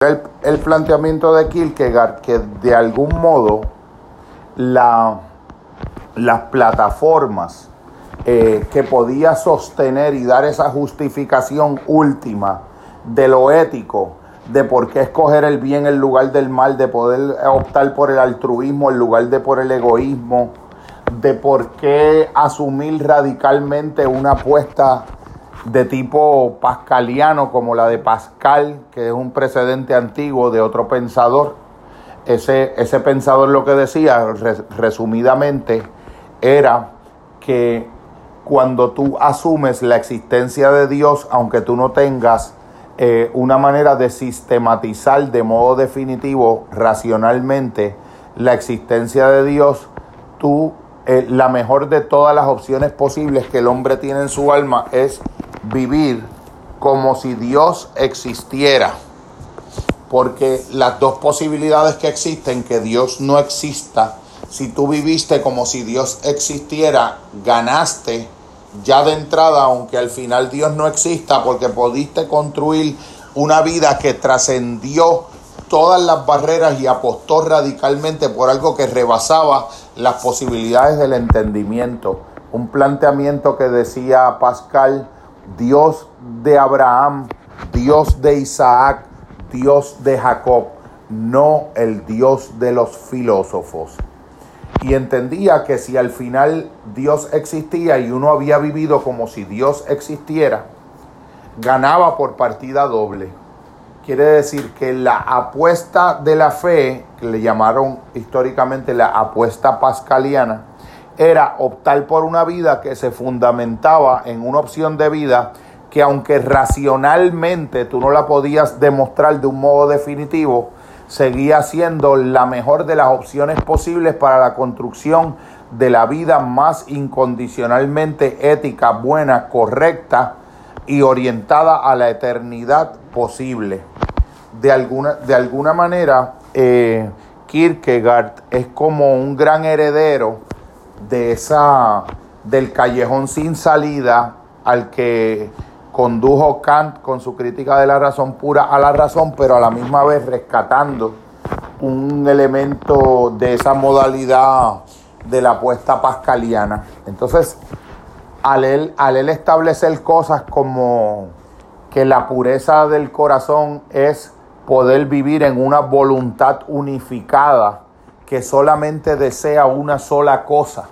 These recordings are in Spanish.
el, planteamiento de Kierkegaard que de algún modo la, las plataformas eh, que podía sostener y dar esa justificación última de lo ético, de por qué escoger el bien en lugar del mal, de poder optar por el altruismo en lugar de por el egoísmo, de por qué asumir radicalmente una apuesta de tipo pascaliano como la de Pascal, que es un precedente antiguo de otro pensador. Ese, ese pensador lo que decía, resumidamente, era que cuando tú asumes la existencia de Dios, aunque tú no tengas eh, una manera de sistematizar de modo definitivo, racionalmente, la existencia de Dios, tú, eh, la mejor de todas las opciones posibles que el hombre tiene en su alma es vivir como si Dios existiera. Porque las dos posibilidades que existen, que Dios no exista, si tú viviste como si Dios existiera, ganaste ya de entrada, aunque al final Dios no exista, porque pudiste construir una vida que trascendió todas las barreras y apostó radicalmente por algo que rebasaba las posibilidades del entendimiento. Un planteamiento que decía Pascal, Dios de Abraham, Dios de Isaac, Dios de Jacob, no el Dios de los filósofos. Y entendía que si al final Dios existía y uno había vivido como si Dios existiera, ganaba por partida doble. Quiere decir que la apuesta de la fe, que le llamaron históricamente la apuesta pascaliana, era optar por una vida que se fundamentaba en una opción de vida que aunque racionalmente tú no la podías demostrar de un modo definitivo, seguía siendo la mejor de las opciones posibles para la construcción de la vida más incondicionalmente ética, buena, correcta y orientada a la eternidad posible. De alguna, de alguna manera, eh, Kierkegaard es como un gran heredero de esa, del callejón sin salida al que condujo Kant con su crítica de la razón pura a la razón, pero a la misma vez rescatando un elemento de esa modalidad de la apuesta pascaliana. Entonces, al él, él establecer cosas como que la pureza del corazón es poder vivir en una voluntad unificada que solamente desea una sola cosa,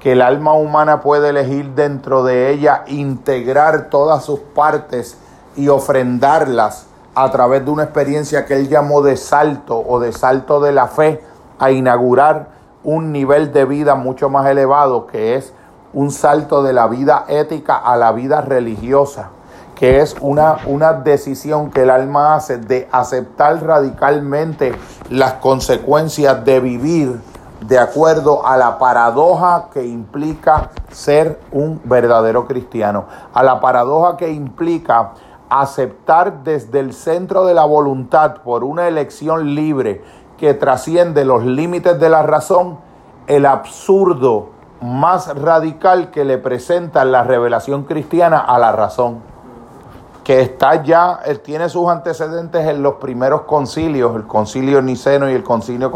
que el alma humana puede elegir dentro de ella integrar todas sus partes y ofrendarlas a través de una experiencia que él llamó de salto o de salto de la fe a inaugurar un nivel de vida mucho más elevado que es un salto de la vida ética a la vida religiosa que es una, una decisión que el alma hace de aceptar radicalmente las consecuencias de vivir de acuerdo a la paradoja que implica ser un verdadero cristiano, a la paradoja que implica aceptar desde el centro de la voluntad por una elección libre que trasciende los límites de la razón, el absurdo más radical que le presenta la revelación cristiana a la razón que está ya, él tiene sus antecedentes en los primeros concilios, el concilio niceno y el concilio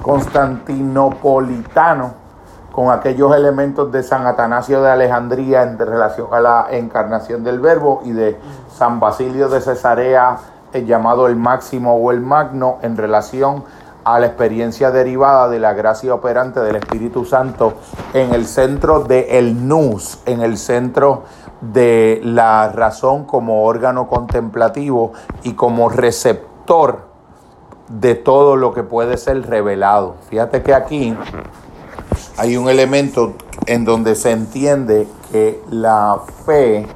constantinopolitano, con aquellos elementos de San Atanasio de Alejandría en relación a la encarnación del verbo y de San Basilio de Cesarea, el llamado el máximo o el magno, en relación a la experiencia derivada de la gracia operante del Espíritu Santo en el centro de el nous, en el centro de la razón como órgano contemplativo y como receptor de todo lo que puede ser revelado. Fíjate que aquí hay un elemento en donde se entiende que la fe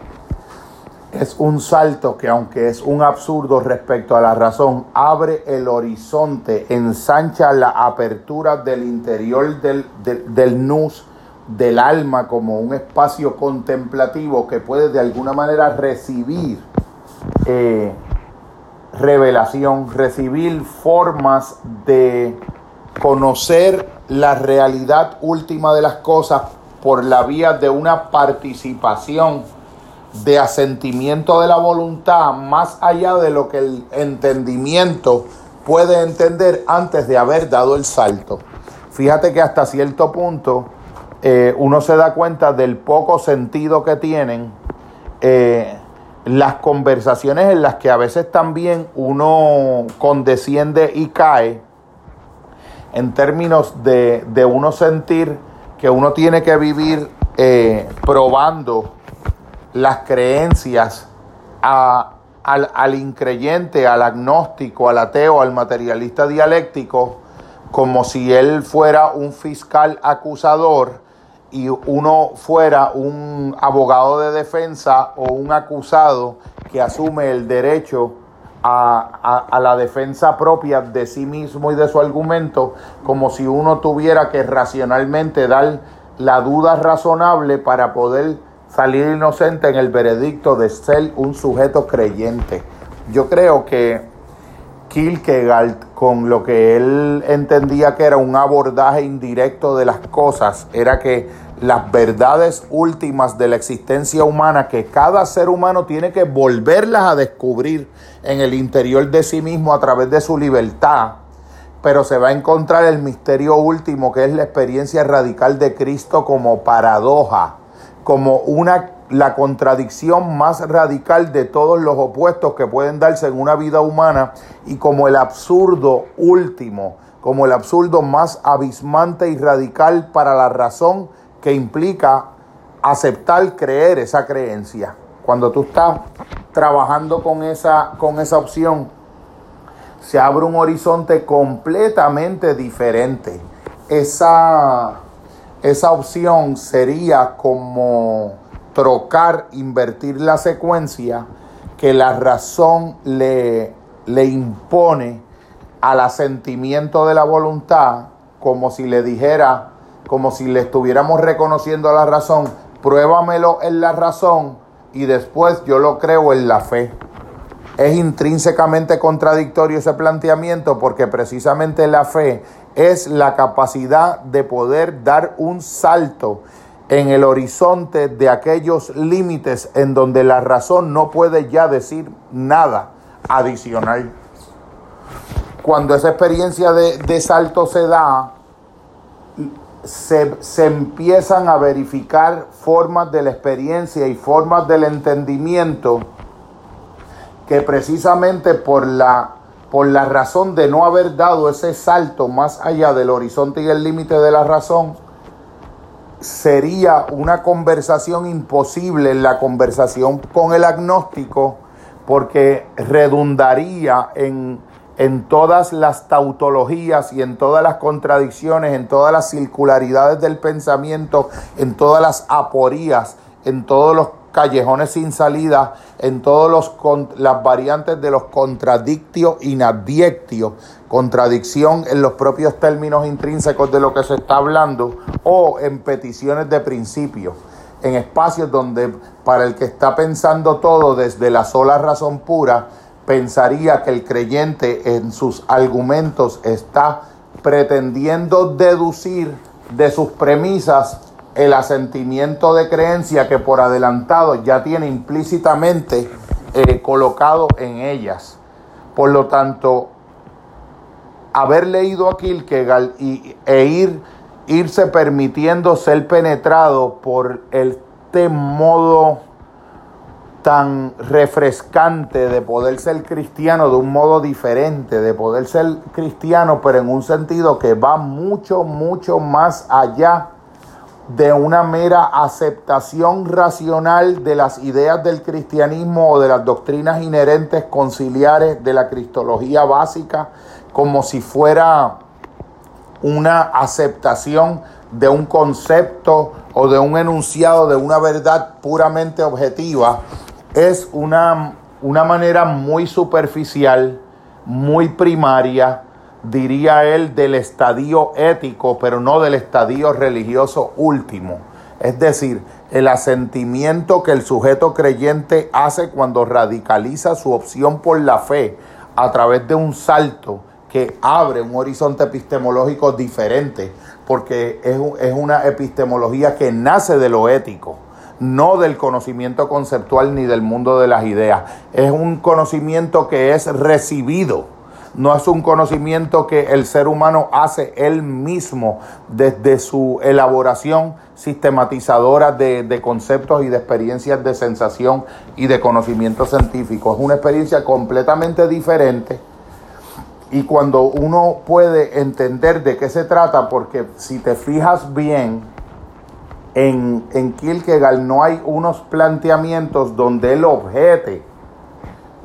es un salto que aunque es un absurdo respecto a la razón, abre el horizonte, ensancha la apertura del interior del, del nus del alma como un espacio contemplativo que puede de alguna manera recibir eh, revelación, recibir formas de conocer la realidad última de las cosas por la vía de una participación de asentimiento de la voluntad más allá de lo que el entendimiento puede entender antes de haber dado el salto. Fíjate que hasta cierto punto eh, uno se da cuenta del poco sentido que tienen eh, las conversaciones en las que a veces también uno condesciende y cae en términos de, uno sentir que uno tiene que vivir eh, probando las creencias al, al, increyente, al agnóstico, al ateo, al materialista dialéctico, como si él fuera un fiscal acusador y uno fuera un abogado de defensa o un acusado que asume el derecho a, a, la defensa propia de sí mismo y de su argumento, como si uno tuviera que racionalmente dar la duda razonable para poder salir inocente en el veredicto de ser un sujeto creyente. Yo creo que Kierkegaard, con lo que él entendía que era un abordaje indirecto de las cosas, era que las verdades últimas de la existencia humana, que cada ser humano tiene que volverlas a descubrir en el interior de sí mismo a través de su libertad, pero se va a encontrar el misterio último, que es la experiencia radical de Cristo como paradoja como una la contradicción más radical de todos los opuestos que pueden darse en una vida humana y como el absurdo último, como el absurdo más abismante y radical para la razón que implica aceptar creer esa creencia. Cuando tú estás trabajando con esa, con esa opción, se abre un horizonte completamente diferente. Esa esa opción sería como trocar, invertir la secuencia que la razón le, le impone al asentimiento de la voluntad, como si le dijera, como si le estuviéramos reconociendo a la razón, pruébamelo en la razón y después yo lo creo en la fe. Es intrínsecamente contradictorio ese planteamiento porque precisamente la fe es la capacidad de poder dar un salto en el horizonte de aquellos límites en donde la razón no puede ya decir nada adicional. Cuando esa experiencia de, salto se da, se, se, empiezan a verificar formas de la experiencia y formas del entendimiento que precisamente por la por la razón de no haber dado ese salto más allá del horizonte y el límite de la razón, sería una conversación imposible la conversación con el agnóstico, porque redundaría en, en todas las tautologías y en todas las contradicciones, en todas las circularidades del pensamiento, en todas las aporías, en todos los callejones sin salida en todas las variantes de los contradictios inadictios, contradicción en los propios términos intrínsecos de lo que se está hablando o en peticiones de principio, en espacios donde para el que está pensando todo desde la sola razón pura, pensaría que el creyente en sus argumentos está pretendiendo deducir de sus premisas el asentimiento de creencia que por adelantado ya tiene implícitamente eh, colocado en ellas. Por lo tanto, haber leído a Kierkegaard y, e ir, irse permitiendo ser penetrado por este modo tan refrescante de poder ser cristiano de un modo diferente, de poder ser cristiano, pero en un sentido que va mucho, mucho más allá de una mera aceptación racional de las ideas del cristianismo o de las doctrinas inherentes conciliares de la cristología básica, como si fuera una aceptación de un concepto o de un enunciado de una verdad puramente objetiva, es una, una manera muy superficial, muy primaria, diría él, del estadio ético, pero no del estadio religioso último. Es decir, el asentimiento que el sujeto creyente hace cuando radicaliza su opción por la fe a través de un salto que abre un horizonte epistemológico diferente, porque es, una epistemología que nace de lo ético, no del conocimiento conceptual ni del mundo de las ideas. Es un conocimiento que es recibido no es un conocimiento que el ser humano hace él mismo desde su elaboración sistematizadora de, conceptos y de experiencias de sensación y de conocimiento científico. Es una experiencia completamente diferente. Y cuando uno puede entender de qué se trata, porque si te fijas bien, en, en Kierkegaard no hay unos planteamientos donde él objete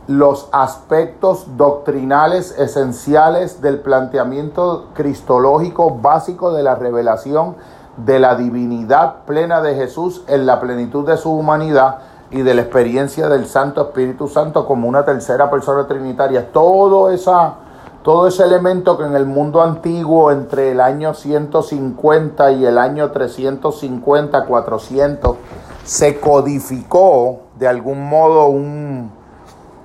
los aspectos doctrinales esenciales del planteamiento cristológico básico de la revelación de la divinidad plena de Jesús en la plenitud de su humanidad y de la experiencia del Santo Espíritu Santo como una tercera persona trinitaria. Todo, esa, todo ese elemento que en el mundo antiguo entre el año 150 y el año 350, 400, se codificó de algún modo un,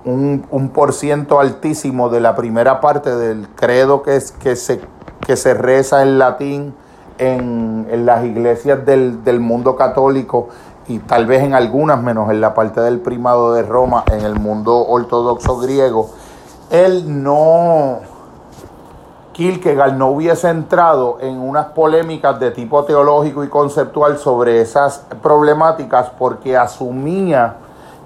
un, un por ciento altísimo de la primera parte del credo que, es, que, se, que se reza en latín en, las iglesias del, del, mundo católico y tal vez en algunas, menos en la parte del primado de Roma, en el mundo ortodoxo griego, él no, Kierkegaard no hubiese entrado en unas polémicas de tipo teológico y conceptual sobre esas problemáticas porque asumía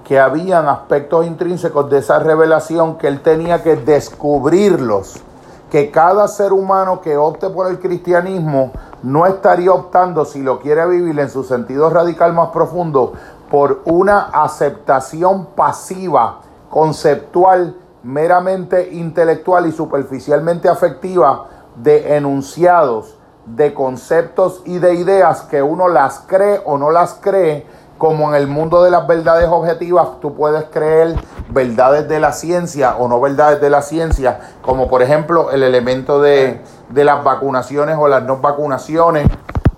que habían aspectos intrínsecos de esa revelación que él tenía que descubrirlos, que cada ser humano que opte por el cristianismo no estaría optando, si lo quiere vivir en su sentido radical más profundo, por una aceptación pasiva, conceptual, meramente intelectual y superficialmente afectiva de enunciados, de conceptos y de ideas que uno las cree o no las cree, como en el mundo de las verdades objetivas, tú puedes creer verdades de la ciencia o no verdades de la ciencia, como por ejemplo el elemento de, las vacunaciones o las no vacunaciones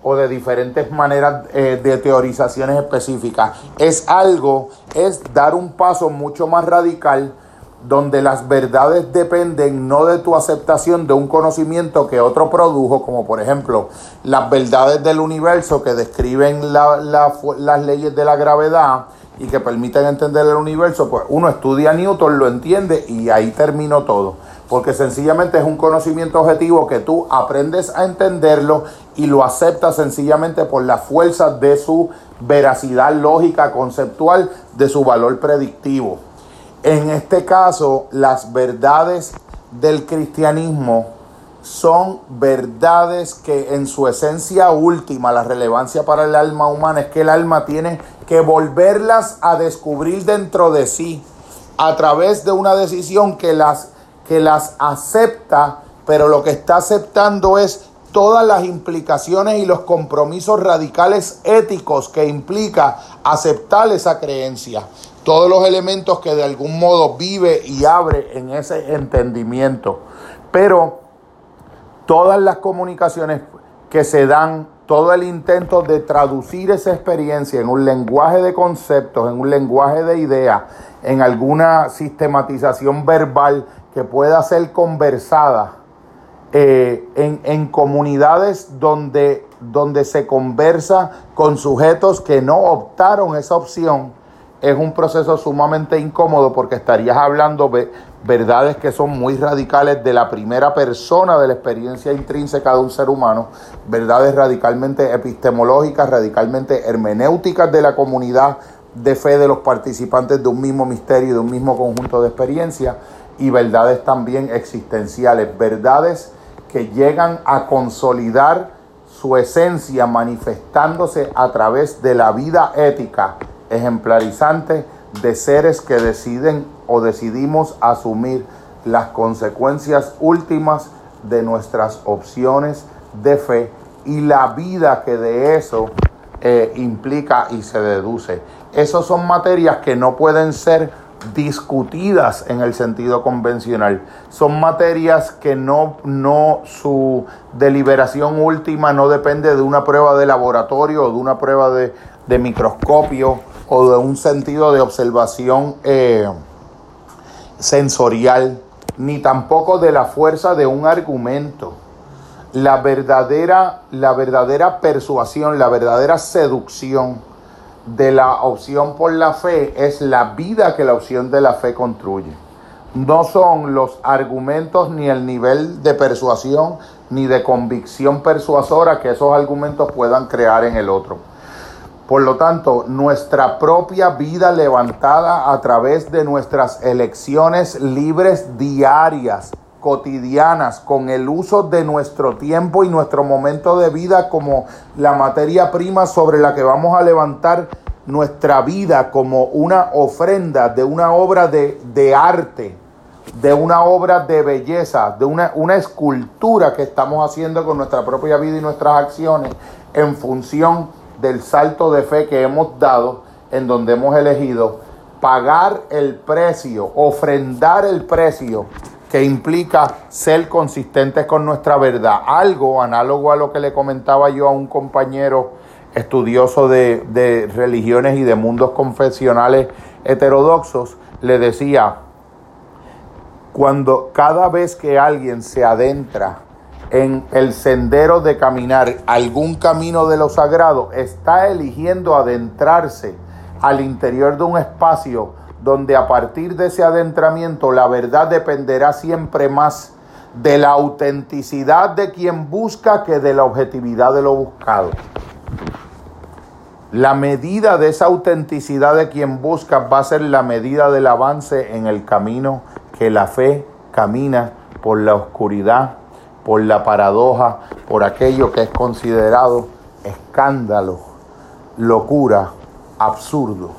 o de diferentes maneras eh, de teorizaciones específicas. Es algo, es dar un paso mucho más radical donde las verdades dependen no de tu aceptación de un conocimiento que otro produjo, como por ejemplo las verdades del universo que describen las leyes de la gravedad y que permiten entender el universo, pues uno estudia Newton, lo entiende y ahí terminó todo. Porque sencillamente es un conocimiento objetivo que tú aprendes a entenderlo y lo aceptas sencillamente por la fuerza de su veracidad lógica, conceptual, de su valor predictivo. En este caso, las verdades del cristianismo son verdades que en su esencia última, la relevancia para el alma humana es que el alma tiene que volverlas a descubrir dentro de sí a través de una decisión que las, que las acepta, pero lo que está aceptando es todas las implicaciones y los compromisos radicales éticos que implica aceptar esa creencia todos los elementos que de algún modo vive y abre en ese entendimiento. Pero todas las comunicaciones que se dan, todo el intento de traducir esa experiencia en un lenguaje de conceptos, en un lenguaje de ideas, en alguna sistematización verbal que pueda ser conversada eh, en, en, comunidades donde, donde se conversa con sujetos que no optaron esa opción, es un proceso sumamente incómodo porque estarías hablando de verdades que son muy radicales de la primera persona de la experiencia intrínseca de un ser humano, verdades radicalmente epistemológicas, radicalmente hermenéuticas de la comunidad de fe de los participantes de un mismo misterio y de un mismo conjunto de experiencias y verdades también existenciales, verdades que llegan a consolidar su esencia manifestándose a través de la vida ética ejemplarizante de seres que deciden o decidimos asumir las consecuencias últimas de nuestras opciones de fe y la vida que de eso eh, implica y se deduce. Esas son materias que no pueden ser discutidas en el sentido convencional. Son materias que no, no, su deliberación última no depende de una prueba de laboratorio o de una prueba de, de microscopio o de un sentido de observación eh, sensorial, ni tampoco de la fuerza de un argumento. La verdadera, la verdadera persuasión, la verdadera seducción de la opción por la fe es la vida que la opción de la fe construye. No son los argumentos ni el nivel de persuasión ni de convicción persuasora que esos argumentos puedan crear en el otro. Por lo tanto, nuestra propia vida levantada a través de nuestras elecciones libres diarias, cotidianas, con el uso de nuestro tiempo y nuestro momento de vida como la materia prima sobre la que vamos a levantar nuestra vida como una ofrenda de una obra de, arte, de una obra de belleza, de una, una escultura que estamos haciendo con nuestra propia vida y nuestras acciones en función del salto de fe que hemos dado, en donde hemos elegido pagar el precio, ofrendar el precio que implica ser consistentes con nuestra verdad. Algo análogo a lo que le comentaba yo a un compañero estudioso de, religiones y de mundos confesionales heterodoxos, le decía, cuando cada vez que alguien se adentra en el sendero de caminar algún camino de lo sagrado, está eligiendo adentrarse al interior de un espacio donde a partir de ese adentramiento la verdad dependerá siempre más de la autenticidad de quien busca que de la objetividad de lo buscado. La medida de esa autenticidad de quien busca va a ser la medida del avance en el camino que la fe camina por la oscuridad por la paradoja, por aquello que es considerado escándalo, locura, absurdo.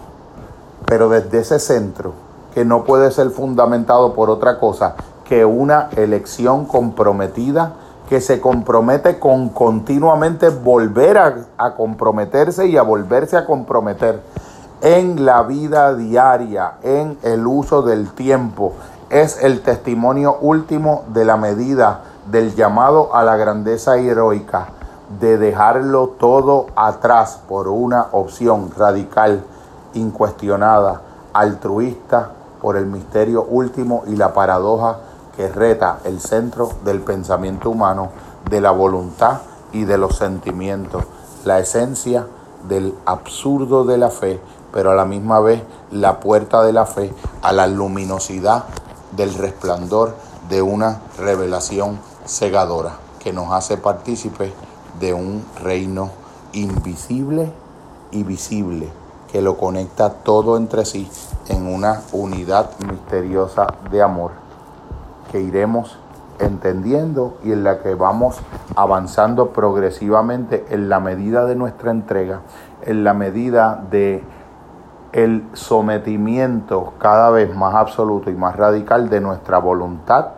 Pero desde ese centro, que no puede ser fundamentado por otra cosa que una elección comprometida, que se compromete con continuamente volver a, comprometerse y a volverse a comprometer en la vida diaria, en el uso del tiempo, es el testimonio último de la medida del llamado a la grandeza heroica, de dejarlo todo atrás por una opción radical, incuestionada, altruista, por el misterio último y la paradoja que reta el centro del pensamiento humano, de la voluntad y de los sentimientos, la esencia del absurdo de la fe, pero a la misma vez la puerta de la fe a la luminosidad del resplandor de una revelación cegadora que nos hace partícipes de un reino invisible y visible que lo conecta todo entre sí en una unidad misteriosa de amor que iremos entendiendo y en la que vamos avanzando progresivamente en la medida de nuestra entrega, en la medida de el sometimiento cada vez más absoluto y más radical de nuestra voluntad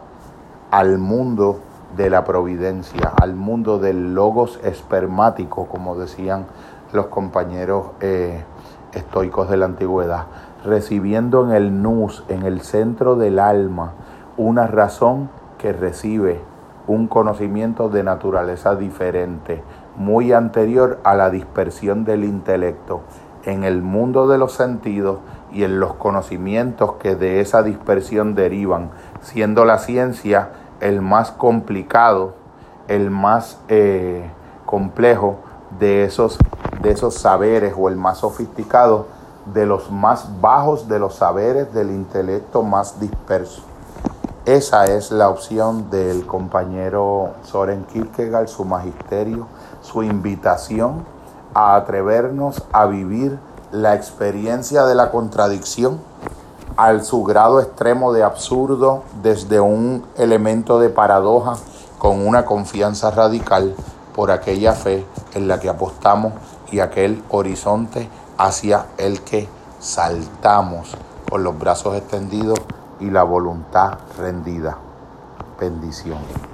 al mundo de la providencia, al mundo del logos espermático, como decían los compañeros eh, estoicos de la antigüedad, recibiendo en el nus, en el centro del alma, una razón que recibe un conocimiento de naturaleza diferente, muy anterior a la dispersión del intelecto, en el mundo de los sentidos y en los conocimientos que de esa dispersión derivan, siendo la ciencia el más complicado, el más eh, complejo de esos, de esos saberes o el más sofisticado de los más bajos de los saberes del intelecto más disperso. Esa es la opción del compañero Soren Kierkegaard, su magisterio, su invitación a atrevernos a vivir la experiencia de la contradicción al su grado extremo de absurdo desde un elemento de paradoja con una confianza radical por aquella fe en la que apostamos y aquel horizonte hacia el que saltamos con los brazos extendidos y la voluntad rendida. Bendición.